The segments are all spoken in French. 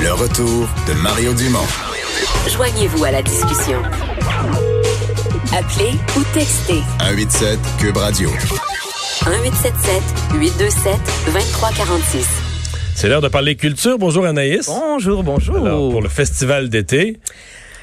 Le retour de Mario Dumont. Joignez-vous à la discussion. Appelez ou textez 187 Cube Radio. 1877 827 2346. C'est l'heure de parler culture. Bonjour Anaïs. Bonjour, bonjour. Alors, pour le festival d'été.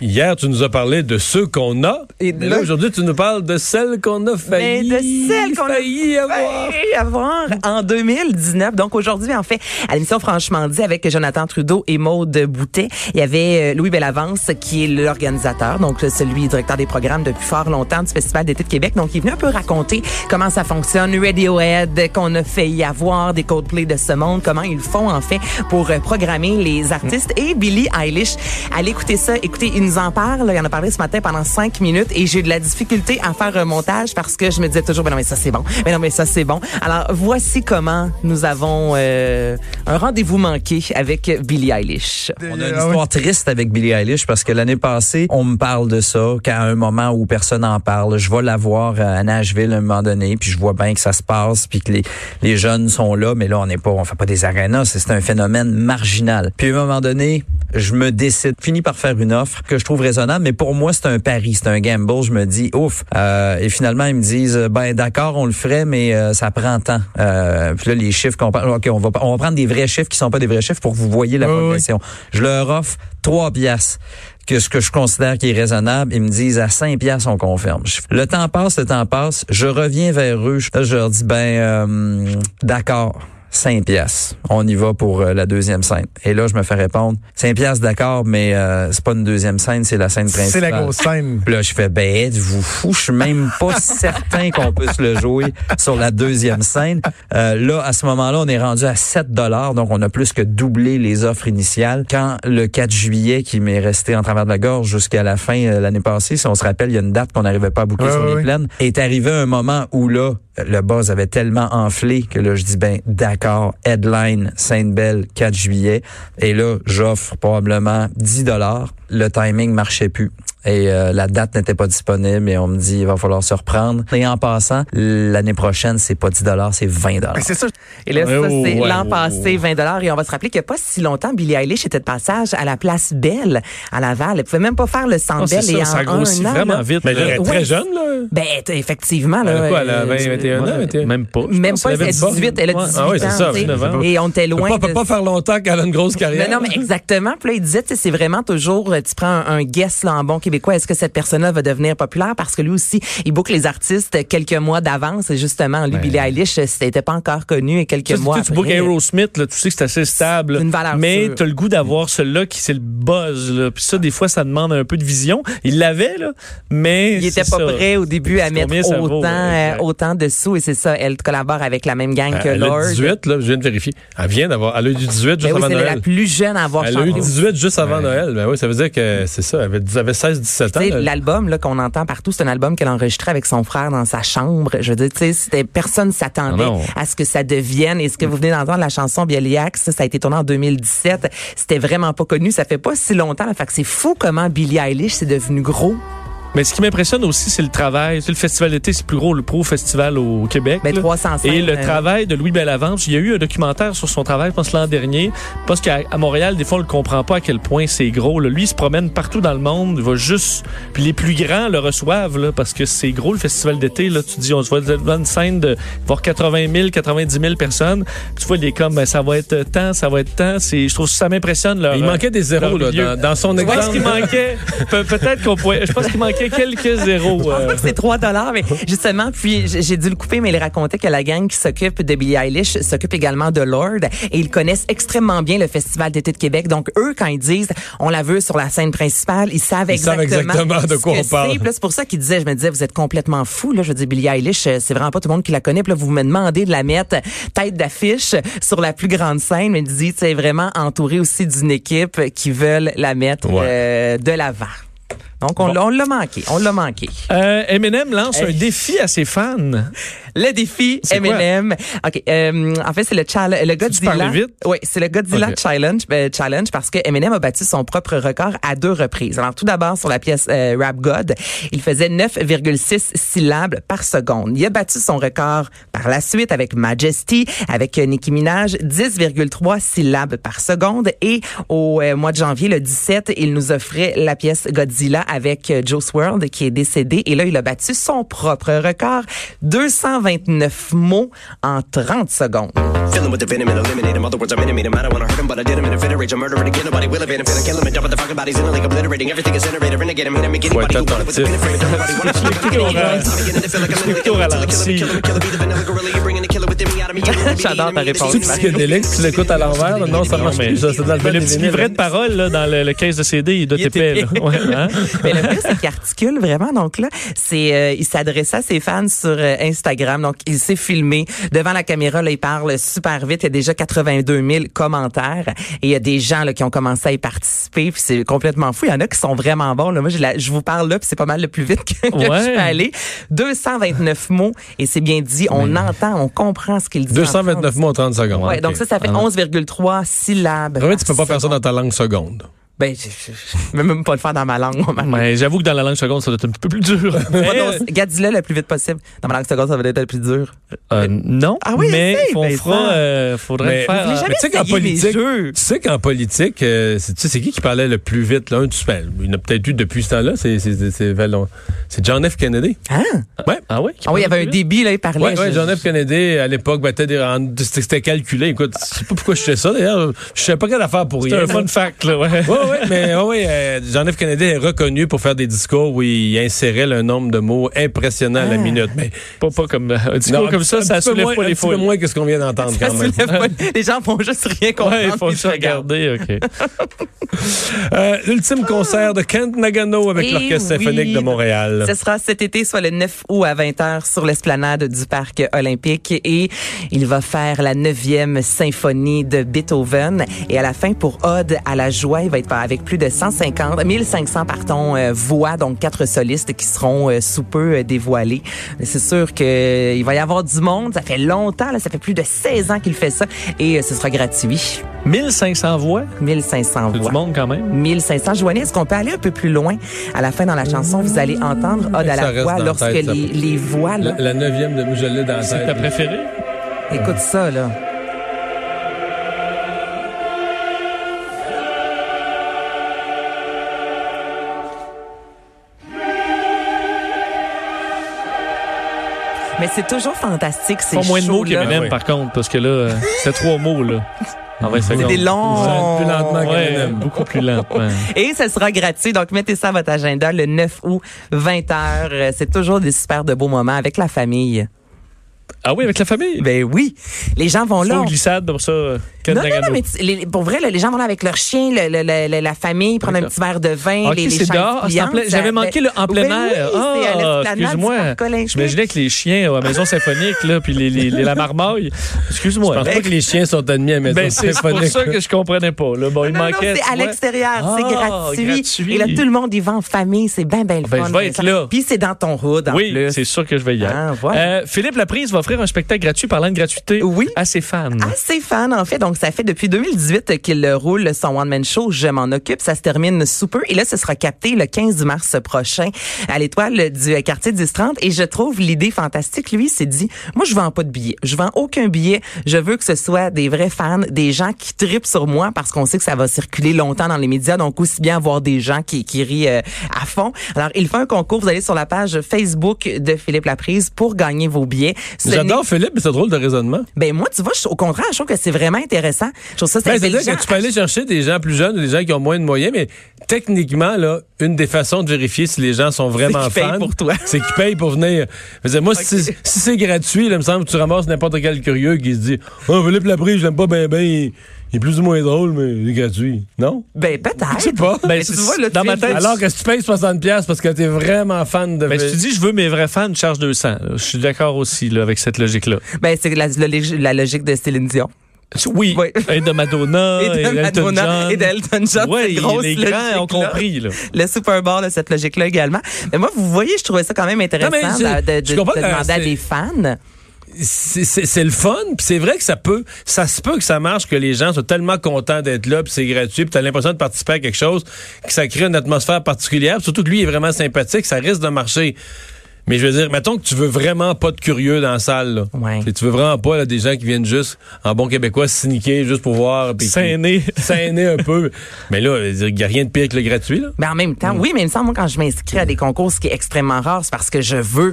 Hier, tu nous as parlé de ceux qu'on a. Et Mais là- aujourd'hui, tu nous parles de celles qu'on a failli, Mais de celles qu'on a failli avoir. avoir en 2019. Donc aujourd'hui, en fait, à l'émission Franchement dit avec Jonathan Trudeau et Maude Boutet, il y avait euh, Louis Bellavance qui est l'organisateur, donc euh, celui directeur des programmes depuis fort longtemps du Festival d'été de Québec. Donc il est venu un peu raconter comment ça fonctionne, Radiohead qu'on a failli avoir, des Coldplay de ce monde, comment ils font en fait pour euh, programmer les artistes et Billie Eilish. Allez écouter ça. Écoutez, il nous en parle. Il en a parlé ce matin pendant cinq minutes et j'ai eu de la difficulté à faire un montage parce que je me disais toujours, ben non mais ça c'est bon, mais non mais ça c'est bon. Alors voici comment nous avons euh, un rendez-vous manqué avec Billie Eilish. On a une histoire triste avec Billie Eilish parce que l'année passée, on me parle de ça, qu'à un moment où personne n'en parle, je vais la voir à Nashville à un moment donné, puis je vois bien que ça se passe, puis que les, les jeunes sont là, mais là, on n'est pas, on fait pas des arénas, c'est c'est un phénomène marginal. Puis à un moment donné, je me décide, finis par faire une offre que je trouve raisonnable, mais pour moi, c'est un pari, c'est un gamble. Je me dis, ouf. Euh, et finalement, ils me disent, ben d'accord, on le ferait, mais euh, ça prend temps. Euh, puis là, les chiffres qu'on parle, ok, on va, on va prendre des vrais chiffres qui sont pas des vrais chiffres pour que vous voyez la progression. Je leur offre trois piastres que ce que je considère qui est raisonnable, ils me disent à 5 piastres, on confirme. Le temps passe, le temps passe, je reviens vers eux, je, je leur dis, ben, euh, d'accord. 5 piastres. On y va pour euh, la deuxième scène. Et là, je me fais répondre, 5 piastres, d'accord, mais euh, c'est pas une deuxième scène, c'est la scène C'est principale. la grosse scène. Puis là, je fais, ben, êtes-vous fou? Je suis même pas certain qu'on puisse le jouer sur la deuxième scène. Euh, là, à ce moment-là, on est rendu à 7 dollars, donc on a plus que doublé les offres initiales. Quand le 4 juillet, qui m'est resté en travers de la gorge jusqu'à la fin euh, l'année passée, si on se rappelle, il y a une date qu'on n'arrivait pas à boucler Ouais, sur les plaines, est arrivé un moment où là, le buzz avait tellement enflé que là, je dis, ben, d'accord, headline, Sainte-Belle, 4 juillet. Et là, j'offre probablement 10 dollars. Le timing marchait plus. Et euh, la date n'était pas disponible et on me dit il va falloir se reprendre. Et en passant, l'année prochaine, c'est pas 10 dollars, c'est 20 dollars. Mais c'est ça. Et là, ça, Oh, c'est ouais, l'an oh, passé, 20 dollars. Et on va se rappeler qu'il n'y a pas si longtemps, Billie Eilish était de passage à la place Belle, à Laval. Elle pouvait même pas faire le centre c'est Belle. et ça, ça en grossit un an, vraiment là, vite. Mais elle est Ouais. très jeune, là. Ben, effectivement, là. Elle a quoi, elle a euh, 20, 21 ans? 21? Même pas. je Même pas, Elle avait a 18, 18, elle a ouais. 18 Ah oui, c'est ça, tu sais. 19 ans. Et on était loin pas, peut pas faire longtemps qu'elle a une grosse carrière. Non, non, mais exactement. Puis là, il disait, tu sais, c'est vraiment toujours, euh, tu prends un, guess là, en bon québécois, est-ce que cette personne-là va devenir populaire? Parce que lui aussi, il boucle les artistes quelques mois d'avance. Et justement, lui, Billie Eilish, c'était pas encore connu et quelques mois tu, tu book après, Aerosmith, là, tu sais que c'est assez stable. Une valeur mais tu as le goût d'avoir celui-là qui c'est le buzz. Là. Puis ça, des fois, ça demande un peu de vision. Il l'avait, là, mais. Il était pas ça. prêt au début à mettre vaut, autant, ouais, euh, autant de sous et c'est ça. Elle collabore avec la même gang que Elle Lord. a 18, là, je viens de vérifier. Elle vient d'avoir. Elle a eu du 18 juste Ben oui, avant Noël. la plus jeune à avoir Elle a eu chanté. 18 juste avant Noël. Ben oui, ça veut dire que c'est ça. Elle avait, elle avait 16-17 ans. L'album là qu'on entend partout, c'est un album qu'elle a enregistré avec son frère dans sa chambre. Je veux dire, tu sais, c'était personne s'attendait à ce que ça devienne. Et ce que vous venez d'entendre, la chanson ça, ça a été tourné en 2017. C'était vraiment pas connu. Ça fait pas si longtemps. Fait que c'est fou comment Billie Eilish c'est devenu gros. Mais ce qui m'impressionne aussi, c'est le travail. Tu sais, le festival d'été, c'est le plus gros, le pro festival au Québec. Ben, là. 300 Et le euh, travail de Louis Bellavance, il y a eu un documentaire sur son travail, je pense l'an dernier, parce qu'à à Montréal, des fois, on ne comprend pas à quel point c'est gros. là. Lui, il se promène partout dans le monde, il va juste... Puis les plus grands le reçoivent, là, parce que c'est gros, le festival d'été. Là, tu dis, on se voit devant une scène de voir 80 000, 90 000 personnes. Tu vois, il est comme, ben, ça va être tant, ça va être tant. C'est, je trouve que ça m'impressionne. leur- Il manquait des zéros là, dans, dans son Je pense exemple. qu'il manquait, Pe- peut-être qu'on pourrait, je pense qu'il manquait quelques zéros. Euh. c'est 3 dollars, mais justement, puis j'ai dû le couper, mais il racontait que la gang qui s'occupe de Billie Eilish s'occupe également de Lord et ils connaissent extrêmement bien le Festival d'été de Québec. Donc eux, quand ils disent on la veut sur la scène principale, ils savent Ils savent exactement, exactement de quoi on parle. c'est. Pour ça qu'ils disaient, je me disais, vous êtes complètement fou. Là, je dire, Billie Eilish, euh, c'est vraiment pas tout le monde qui la connaît. Puis là, vous me demandez de la mettre tête d'affiche sur la plus grande scène, mais ils disent, c'est vraiment entouré aussi d'une équipe qui veulent la mettre Ouais. euh, de l'avant. Donc, on, l'a- on l'a manqué. On l'a manqué. Euh, Eminem lance Hey. un défi à ses fans. Le défi? Eminem. OK, euh, en fait, c'est le challenge le Godzilla. parler vite? Oui, c'est le Godzilla challenge euh, challenge parce que Eminem a battu son propre record à deux reprises. Alors tout d'abord sur la pièce euh, Rap God, il faisait 9,6 syllabes par seconde. Il a battu son record par la suite avec Majesty, avec euh, Nicki Minaj, 10,3 syllabes par seconde et au euh, mois de janvier le 17, il nous offrait la pièce Godzilla avec euh, Joe World qui est décédé et là il a battu son propre record, 229 mots en 30 secondes. Faut être attentif. J'adore ta réponse. C'est psychédélique, tu l'écoutes à l'envers, là, non, ça marche mais- plus. C'est dans le Mais le temps petit livret de parole là, dans le, le caisse de CD, il doit Il est épais. là. épais. Ouais, hein? Mais le pire, c'est qu'il articule vraiment. Donc là, c'est, euh, il s'adressait à ses fans sur euh, Instagram. Donc, il s'est filmé devant la caméra. Là, il parle super vite. Il y a déjà 82 000 commentaires et il y a des gens là, qui ont commencé à y participer. Puis c'est complètement fou. Il y en a qui sont vraiment bons. Là. Moi, la- je vous parle là, puis c'est pas mal le plus vite que, que Ouais. je peux aller. 229 mots et c'est bien dit. On entend, on comprend ce qu'il dit. en 229 mots en 30 secondes. Ouais, donc ça, ça fait 11.3 syllabes. Vraiment, tu peux pas faire ça dans ta langue seconde. Ben, je, je vais même pas le faire dans ma langue. moi, ma- Mais j'avoue que dans la langue seconde, ça doit être un petit peu plus dur. Dans- Godzilla le plus vite possible. Dans ma langue seconde, ça va être le plus dur. Euh, non, Ah oui, mais on fera, euh, faudrait Mais- le faire. Euh, Mais tu sais qu'en politique, jeux? tu sais qu'en politique, euh, c'est- tu sais, c'est qui qui parlait le plus vite, là? Un, tu ben, il y en a peut-être eu depuis ce temps-là, c'est, c'est, c'est, c'est, c'est John F. Kennedy. Hein? Ouais. Ah oui? Ah oui, il y avait un débit, là, il parlait. Ouais, ouais, John F. Kennedy, à l'époque, battait des, en- c'était calculé. Écoute, je sais pas pourquoi je fais ça, d'ailleurs. Je sais pas quelle affaire pour C'est rien. un fun fact, là, ouais. Ouais, ouais, mais ouais, ouais, euh, John F. Kennedy est reconnu pour faire des discours où il insérait le nombre de mots impressionnant à la Ah. minute. Mais Pas, pas comme un discours Non, comme ça, ça soulève moins, pas les peu foules. moins que ce qu'on vient d'entendre quand même. pas- Les gens vont juste rien comprendre. Ouais, il faut puis se je regarde. regarder, OK. Euh, L'ultime concert de Kent Nagano avec Eh l'Orchestre oui. symphonique de Montréal. Ce sera cet été, soit le 9 août à 20h sur l'esplanade du Parc olympique et il va faire la neuvième symphonie de Beethoven et à la fin pour Ode à la joie, il va être avec plus de 150, 1500 pardon, euh, voix, donc quatre solistes qui seront euh, sous peu euh, dévoilés. C'est sûr que il va y avoir du monde, ça fait longtemps, là, ça fait plus de 16 ans qu'il fait ça et euh, ce sera gratuit. 1500 voix? 1500 C'est voix. du monde quand même. 1500. Joanie, est-ce qu'on peut aller un peu plus loin? À la fin, dans la chanson, vous allez entendre Ode à la voix lorsque tête, les, les voix, là, La, la neuvième de l'ai dans la C'est tête. ta préférée? écoute ça, là. Mais c'est toujours fantastique, ces Pas moins de mots qu'Eminem, oui. par contre, parce que là, euh, c'est trois mots, là. En 20 C'est des longs. Plus lentement Ouais, beaucoup plus lentement. Et ce sera gratuit. Donc, mettez ça à votre agenda le 9 août, 20h. C'est toujours des super de beaux moments avec la famille. Ah oui, avec la famille? Ben oui. Les gens vont là. Faut glissade pour ça. euh, Non, non, non, mais tu- les- pour vrai, là, les gens vont là avec leur chien, le- le- le- le- la famille, prendre un petit verre de vin, Ok, les, les c'est chaises dehors. Ah, c'est en pliantes, plein- J'avais manqué le en plein air. oui, ah, l'esplanade du excuse-moi. J'imaginais avec les chiens à la maison symphonique, là, puis les, les, les- la marmaille. Excuse-moi. Je pense pas que les chiens sont admis à la maison Ben, c'est pour symphonique. ça que je comprenais pas. Là. Bon, il Non, non, manquait. c'est à l'extérieur, c'est Ah, gratuit. Et là, tout le monde y va en famille, c'est bien, bien le Ben, fun. je vais être là. Puis c'est dans ton hood, en Oui, c'est sûr que je vais y aller. Ah, voilà. Euh, Philippe Laprise va offrir un spectacle gratuit parlant de gratuité Oui. à ses fans. Assez fan, en fait. Donc, ça fait depuis 2018 qu'il roule son one-man show Je m'en occupe. Ça se termine sous peu. Et là, ce sera capté le 15 mars prochain à l'étoile du quartier 1030. Et je trouve l'idée fantastique. Lui, s'est dit, moi, je vends pas de billets. Je vends aucun billet. Je veux que ce soit des vrais fans, des gens qui tripent sur moi parce qu'on sait que ça va circuler longtemps dans les médias. Donc, aussi bien avoir des gens qui, qui rient euh, à fond. Alors, il fait un concours. Vous allez sur la page Facebook de Philippe Laprise pour gagner vos billets. J'adore Philippe, mais c'est drôle de raisonnement. ben moi, tu vois, je- au contraire, je trouve que c'est vraiment intéressant. Je trouve ça c'est Ben, C'est-à-dire que tu peux aller chercher des gens plus jeunes ou des gens qui ont moins de moyens, mais techniquement, là, une des façons de vérifier si les gens sont vraiment fans, pour toi. c'est qu'ils payent pour venir. Dire, moi, si, si c'est gratuit, là, il me semble que tu ramasses n'importe quel curieux qui se dit « Oh, Philippe Laprise, je l'aime pas bien, il, il est plus ou moins drôle, mais il est gratuit. » Non? Ben peut-être. Je sais pas. Ben, Mais tu vois, là, tu dans ma tête, Alors que si tu payes 60$ piastres parce que t'es vraiment fan de... Ben, si tu dis je veux mes vrais fans, je charge 200. là. Je suis d'accord aussi là, avec cette logique-là. Ben c'est la, la, la logique de Céline Dion. Oui. Oui. Et de Madonna, Et de Elton Madonna John. et d'Elton John, grosse les grands ont compris. Là. Le Super Bowl, là, cette logique-là également. Mais moi, vous voyez, je trouvais ça quand même intéressant Non, de, de- demander à des fans. C'est le fun, puis c'est vrai que ça peut, ça se peut que ça marche, que les gens soient tellement contents d'être là, puis c'est gratuit, puis t'as l'impression de participer à quelque chose, que ça crée une atmosphère particulière, puis surtout que lui est vraiment sympathique, ça risque de marcher. Mais je veux dire, mettons que tu veux vraiment pas de curieux dans la salle, là. Ouais. Et tu veux vraiment pas là, des gens qui viennent juste, en bon québécois, sniquer juste pour voir. Sainer. S'aîner un peu. Mais là, il n'y a rien de pire que le gratuit, là. Mais en même Mm. temps, oui, mais il me semble, moi, quand je m'inscris à des concours, ce qui est extrêmement rare, c'est parce que je veux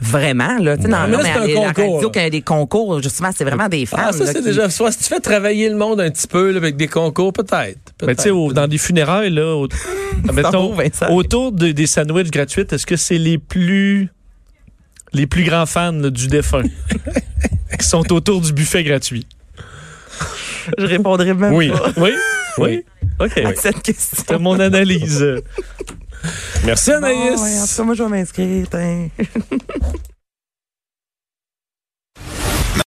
vraiment, là. Tu sais, Mais là, non, c'est un mais à la concours, radio, a des concours, justement, c'est vraiment des femmes. Ah, ça, c'est qui- déjà. Soit si tu fais travailler le monde un petit peu là, avec des concours, peut-être. Mais tu sais, dans des funérailles, là, au- mettons, autour de- des sandwichs gratuits, est-ce que c'est les plus les plus grands fans là, du défunt qui sont autour du buffet gratuit? Je répondrai même Oui. pas Oui? Oui? OK. à cette question. C'était mon analyse. Merci, Bon, Anaïs. ouais, en tout cas, moi, je vais m'inscrire.